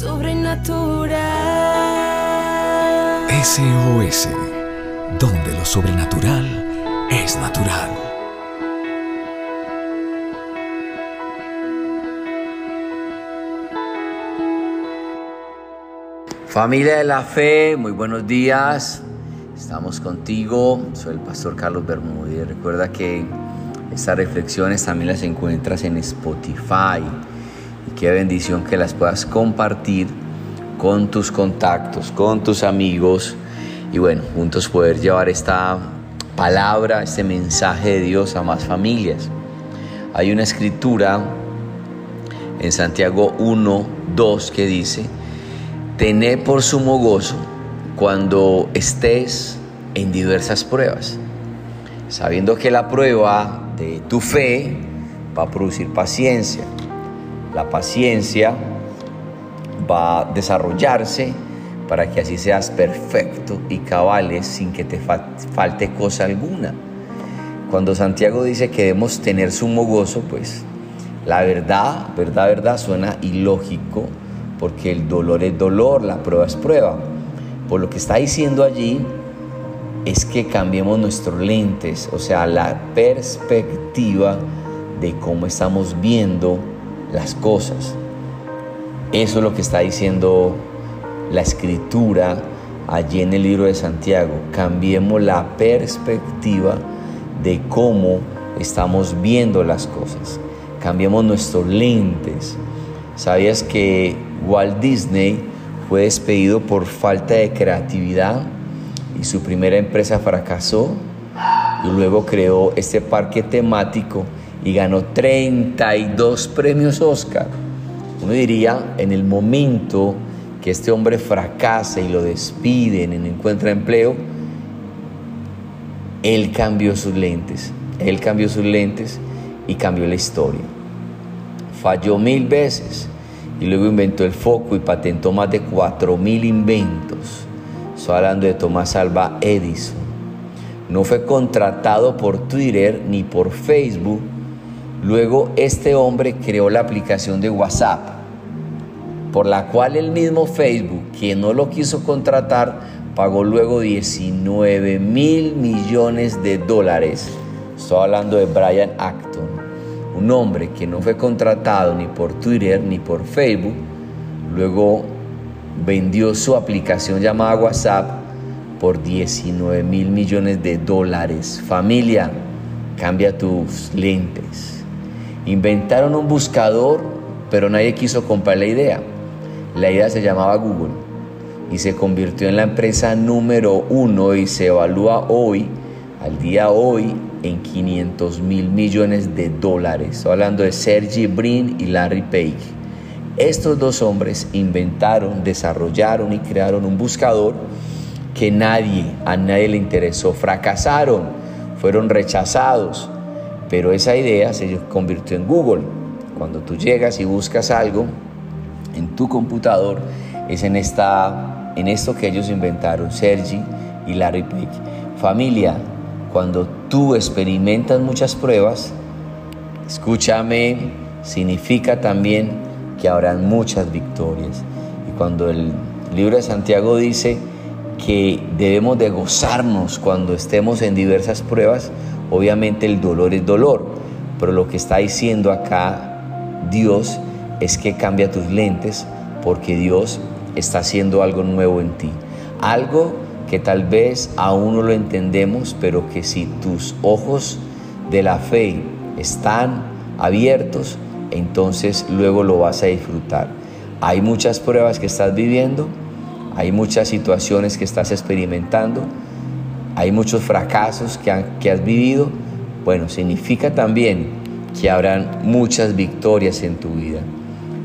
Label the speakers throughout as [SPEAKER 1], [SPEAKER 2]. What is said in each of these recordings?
[SPEAKER 1] sobrenatural.
[SPEAKER 2] SOS, donde lo sobrenatural es natural.
[SPEAKER 3] Familia de la fe, muy buenos días. Estamos contigo. Soy el pastor Carlos Bermúdez. Recuerda que estas reflexiones también las encuentras en Spotify. Qué bendición que las puedas compartir con tus contactos, con tus amigos. Y bueno, juntos poder llevar esta palabra, este mensaje de Dios a más familias. Hay una escritura en Santiago 1, 2 que dice, Tened por sumo gozo cuando estés en diversas pruebas, sabiendo que la prueba de tu fe va a producir paciencia. La paciencia va a desarrollarse para que así seas perfecto y cabales sin que te falte cosa alguna. Cuando Santiago dice que debemos tener sumo gozo, pues la verdad, verdad, verdad suena ilógico porque el dolor es dolor, la prueba es prueba. Por lo que está diciendo allí es que cambiemos nuestros lentes, o sea, la perspectiva de cómo estamos viendo las cosas. Eso es lo que está diciendo la escritura allí en el libro de Santiago. Cambiemos la perspectiva de cómo estamos viendo las cosas. Cambiemos nuestros lentes. ¿Sabías que Walt Disney fue despedido por falta de creatividad y su primera empresa fracasó? Y luego creó este parque temático y ganó 32 premios Oscar. Uno diría, en el momento que este hombre fracasa y lo despiden y no encuentra empleo, él cambió sus lentes, él cambió sus lentes y cambió la historia. Falló mil veces y luego inventó el foco y patentó más de 4.000 inventos. Estoy hablando de Tomás Alba Edison. No fue contratado por Twitter ni por Facebook. Luego este hombre creó la aplicación de WhatsApp, por la cual el mismo Facebook, quien no lo quiso contratar, pagó luego 19 mil millones de dólares. Estoy hablando de Brian Acton un hombre que no fue contratado ni por Twitter ni por Facebook, luego vendió su aplicación llamada WhatsApp por 19 mil millones de dólares. Familia, cambia tus lentes. Inventaron un buscador, pero nadie quiso comprar la idea. La idea se llamaba Google y se convirtió en la empresa número uno y se evalúa hoy, al día hoy, en 500 mil millones de dólares. Estoy hablando de Sergey Brin y Larry Page. Estos dos hombres inventaron, desarrollaron y crearon un buscador que nadie, a nadie le interesó. Fracasaron, fueron rechazados, pero esa idea se convirtió en Google. Cuando tú llegas y buscas algo en tu computador, es en, esta, en esto que ellos inventaron, Sergi y Larry Page. Familia, cuando tú experimentas muchas pruebas, escúchame, significa también que habrán muchas victorias. Y cuando el libro de Santiago dice que debemos de gozarnos cuando estemos en diversas pruebas, obviamente el dolor es dolor, pero lo que está diciendo acá Dios es que cambia tus lentes porque Dios está haciendo algo nuevo en ti. Algo que tal vez aún no lo entendemos, pero que si tus ojos de la fe están abiertos, entonces luego lo vas a disfrutar. Hay muchas pruebas que estás viviendo, hay muchas situaciones que estás experimentando, hay muchos fracasos que, que has vivido. Bueno, significa también que habrán muchas victorias en tu vida.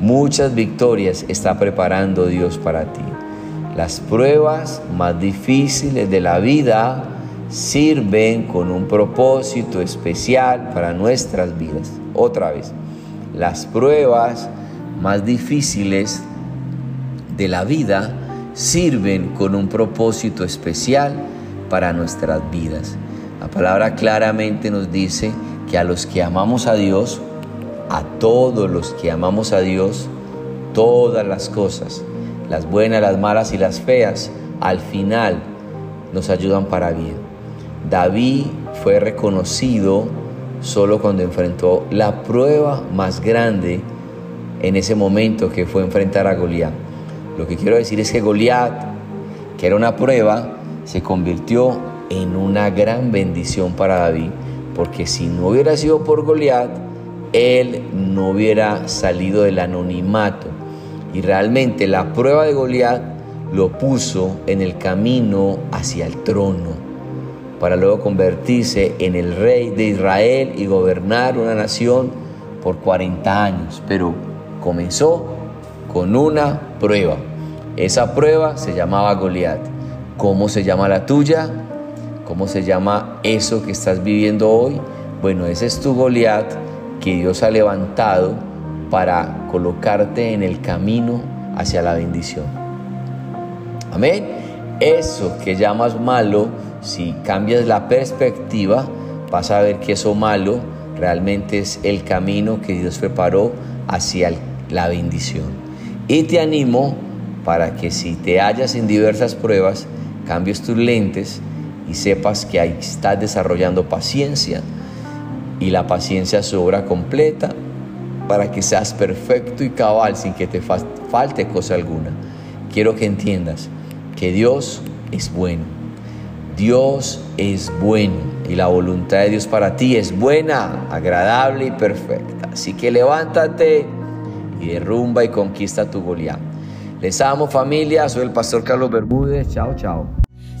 [SPEAKER 3] Muchas victorias está preparando Dios para ti. Las pruebas más difíciles de la vida sirven con un propósito especial para nuestras vidas. Otra vez, las pruebas más difíciles de la vida sirven con un propósito especial para nuestras vidas. La palabra claramente nos dice que a los que amamos a Dios, a todos los que amamos a Dios, todas las cosas, las buenas, las malas y las feas, al final nos ayudan para bien. David fue reconocido solo cuando enfrentó la prueba más grande en ese momento que fue enfrentar a Goliat. Lo que quiero decir es que Goliat, que era una prueba, se convirtió en una gran bendición para David, porque si no hubiera sido por Goliat, él no hubiera salido del anonimato. Y realmente la prueba de Goliat lo puso en el camino hacia el trono para luego convertirse en el rey de Israel y gobernar una nación por 40 años. Pero comenzó con una prueba. Esa prueba se llamaba Goliat. ¿Cómo se llama la tuya? ¿Cómo se llama eso que estás viviendo hoy? Bueno, ese es tu Goliat que Dios ha levantado para colocarte en el camino hacia la bendición. Amén. Eso que llamas malo si cambias la perspectiva, vas a ver que eso malo realmente es el camino que Dios preparó hacia la bendición. Y te animo para que si te hallas en diversas pruebas, cambies tus lentes y sepas que ahí estás desarrollando paciencia y la paciencia es obra completa para que seas perfecto y cabal sin que te falte cosa alguna. Quiero que entiendas que Dios es bueno Dios es bueno y la voluntad de Dios para ti es buena, agradable y perfecta. Así que levántate y derrumba y conquista tu Goliat. Les amo familia, soy el pastor Carlos Bermúdez. Chao, chao.